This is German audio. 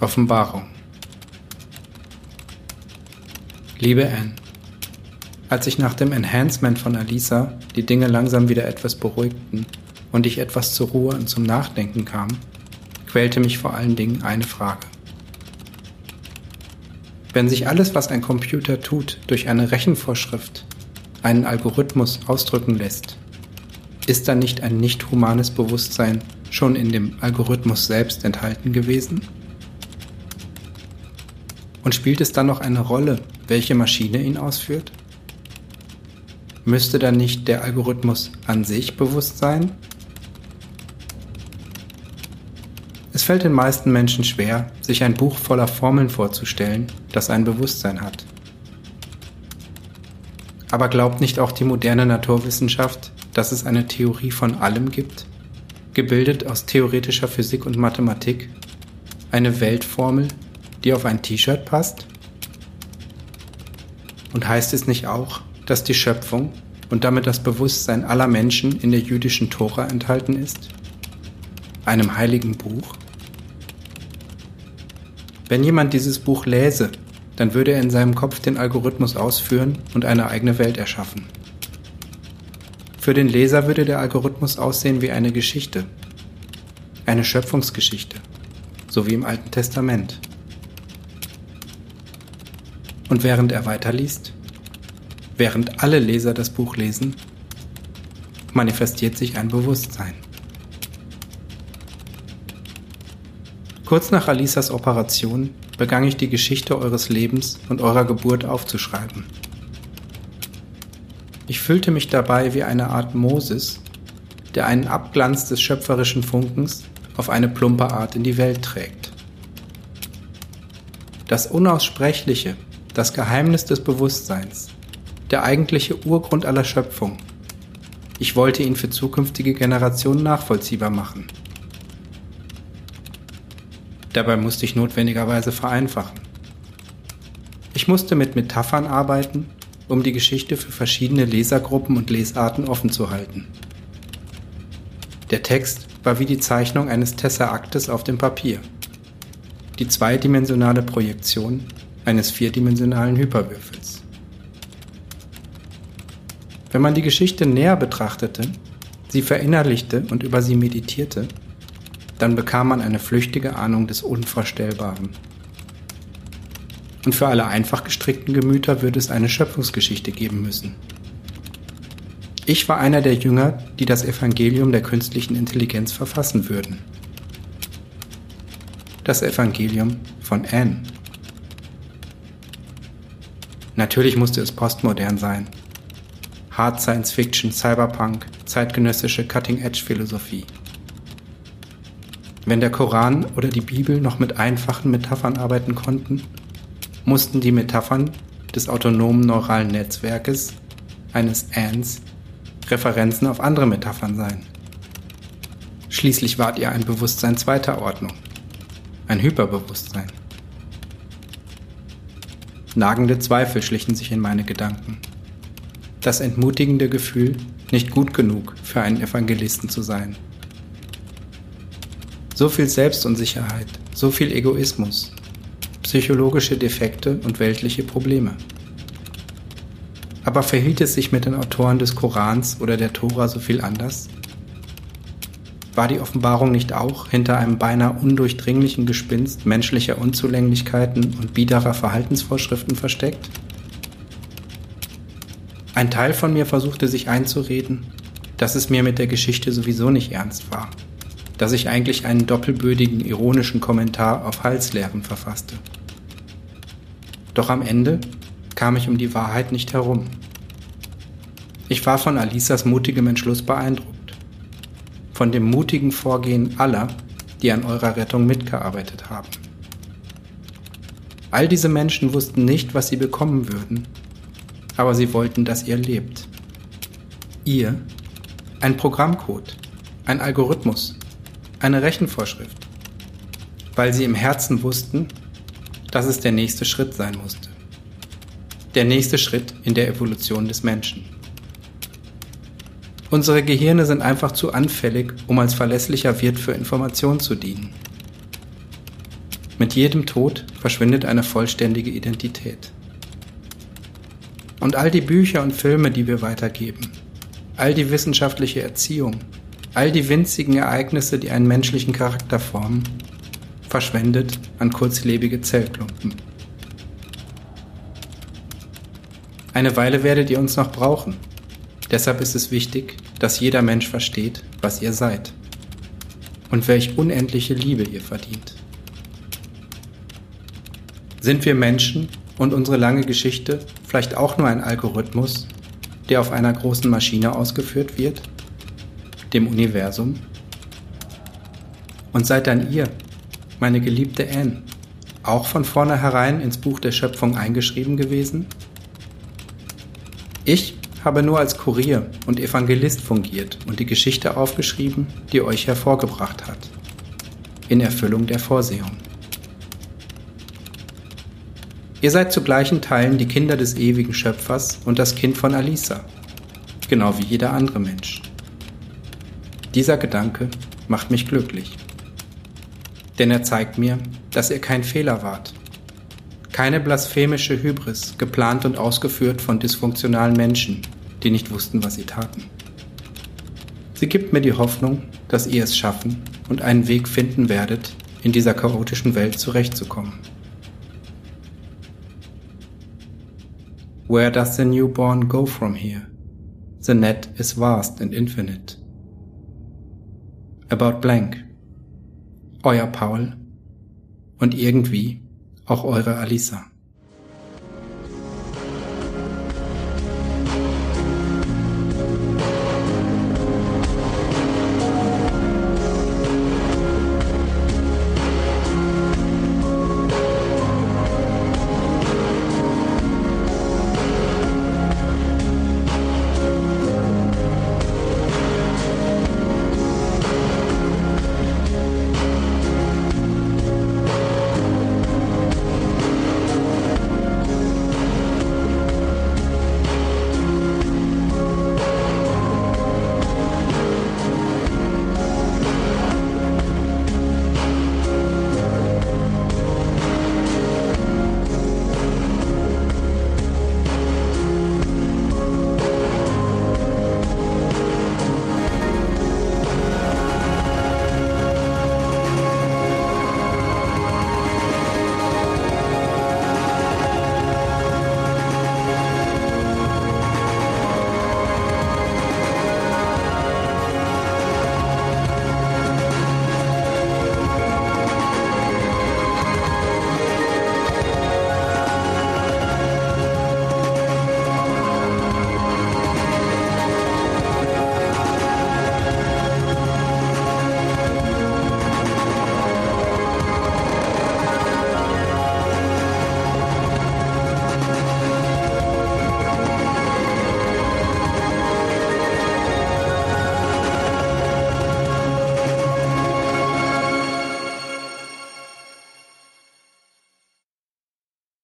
Offenbarung Liebe Anne, als sich nach dem Enhancement von Alisa die Dinge langsam wieder etwas beruhigten und ich etwas zur Ruhe und zum Nachdenken kam, quälte mich vor allen Dingen eine Frage. Wenn sich alles, was ein Computer tut, durch eine Rechenvorschrift, einen Algorithmus ausdrücken lässt, ist dann nicht ein nicht humanes Bewusstsein schon in dem Algorithmus selbst enthalten gewesen? Und spielt es dann noch eine Rolle, welche Maschine ihn ausführt? Müsste dann nicht der Algorithmus an sich bewusst sein? Es fällt den meisten Menschen schwer, sich ein Buch voller Formeln vorzustellen, das ein Bewusstsein hat. Aber glaubt nicht auch die moderne Naturwissenschaft, dass es eine Theorie von allem gibt, gebildet aus theoretischer Physik und Mathematik, eine Weltformel, die auf ein T-Shirt passt? Und heißt es nicht auch, dass die Schöpfung und damit das Bewusstsein aller Menschen in der jüdischen Tora enthalten ist? Einem heiligen Buch? Wenn jemand dieses Buch läse, dann würde er in seinem Kopf den Algorithmus ausführen und eine eigene Welt erschaffen. Für den Leser würde der Algorithmus aussehen wie eine Geschichte, eine Schöpfungsgeschichte, so wie im Alten Testament. Und während er weiterliest, während alle Leser das Buch lesen, manifestiert sich ein Bewusstsein. Kurz nach Alisas Operation begann ich die Geschichte eures Lebens und eurer Geburt aufzuschreiben. Ich fühlte mich dabei wie eine Art Moses, der einen Abglanz des schöpferischen Funkens auf eine plumpe Art in die Welt trägt. Das Unaussprechliche das Geheimnis des Bewusstseins, der eigentliche Urgrund aller Schöpfung. Ich wollte ihn für zukünftige Generationen nachvollziehbar machen. Dabei musste ich notwendigerweise vereinfachen. Ich musste mit Metaphern arbeiten, um die Geschichte für verschiedene Lesergruppen und Lesarten offen zu halten. Der Text war wie die Zeichnung eines Tesseraktes auf dem Papier. Die zweidimensionale Projektion eines vierdimensionalen Hyperwürfels. Wenn man die Geschichte näher betrachtete, sie verinnerlichte und über sie meditierte, dann bekam man eine flüchtige Ahnung des Unvorstellbaren. Und für alle einfach gestrickten Gemüter würde es eine Schöpfungsgeschichte geben müssen. Ich war einer der Jünger, die das Evangelium der künstlichen Intelligenz verfassen würden. Das Evangelium von Anne. Natürlich musste es postmodern sein. Hard Science Fiction, Cyberpunk, zeitgenössische Cutting-Edge-Philosophie. Wenn der Koran oder die Bibel noch mit einfachen Metaphern arbeiten konnten, mussten die Metaphern des autonomen neuralen Netzwerkes, eines ANS, Referenzen auf andere Metaphern sein. Schließlich wart ihr ein Bewusstsein zweiter Ordnung, ein Hyperbewusstsein. Nagende Zweifel schlichen sich in meine Gedanken. Das entmutigende Gefühl, nicht gut genug für einen Evangelisten zu sein. So viel Selbstunsicherheit, so viel Egoismus, psychologische Defekte und weltliche Probleme. Aber verhielt es sich mit den Autoren des Korans oder der Tora so viel anders? War die Offenbarung nicht auch hinter einem beinahe undurchdringlichen Gespinst menschlicher Unzulänglichkeiten und biederer Verhaltensvorschriften versteckt? Ein Teil von mir versuchte sich einzureden, dass es mir mit der Geschichte sowieso nicht ernst war, dass ich eigentlich einen doppelbödigen, ironischen Kommentar auf Halslehren verfasste. Doch am Ende kam ich um die Wahrheit nicht herum. Ich war von Alisas mutigem Entschluss beeindruckt von dem mutigen Vorgehen aller, die an eurer Rettung mitgearbeitet haben. All diese Menschen wussten nicht, was sie bekommen würden, aber sie wollten, dass ihr lebt. Ihr, ein Programmcode, ein Algorithmus, eine Rechenvorschrift, weil sie im Herzen wussten, dass es der nächste Schritt sein musste. Der nächste Schritt in der Evolution des Menschen. Unsere Gehirne sind einfach zu anfällig, um als verlässlicher Wirt für Informationen zu dienen. Mit jedem Tod verschwindet eine vollständige Identität. Und all die Bücher und Filme, die wir weitergeben, all die wissenschaftliche Erziehung, all die winzigen Ereignisse, die einen menschlichen Charakter formen, verschwendet an kurzlebige Zellklumpen. Eine Weile werdet ihr uns noch brauchen. Deshalb ist es wichtig, dass jeder Mensch versteht, was ihr seid und welch unendliche Liebe ihr verdient. Sind wir Menschen und unsere lange Geschichte vielleicht auch nur ein Algorithmus, der auf einer großen Maschine ausgeführt wird, dem Universum? Und seid dann ihr, meine geliebte Anne, auch von vornherein ins Buch der Schöpfung eingeschrieben gewesen? Ich habe nur als Kurier und Evangelist fungiert und die Geschichte aufgeschrieben, die euch hervorgebracht hat, in Erfüllung der Vorsehung. Ihr seid zu gleichen Teilen die Kinder des ewigen Schöpfers und das Kind von Alisa, genau wie jeder andere Mensch. Dieser Gedanke macht mich glücklich, denn er zeigt mir, dass ihr kein Fehler wart. Keine blasphemische Hybris, geplant und ausgeführt von dysfunktionalen Menschen, die nicht wussten, was sie taten. Sie gibt mir die Hoffnung, dass ihr es schaffen und einen Weg finden werdet, in dieser chaotischen Welt zurechtzukommen. Where does the newborn go from here? The net is vast and infinite. About blank. Euer Paul und irgendwie auch eure Alisa.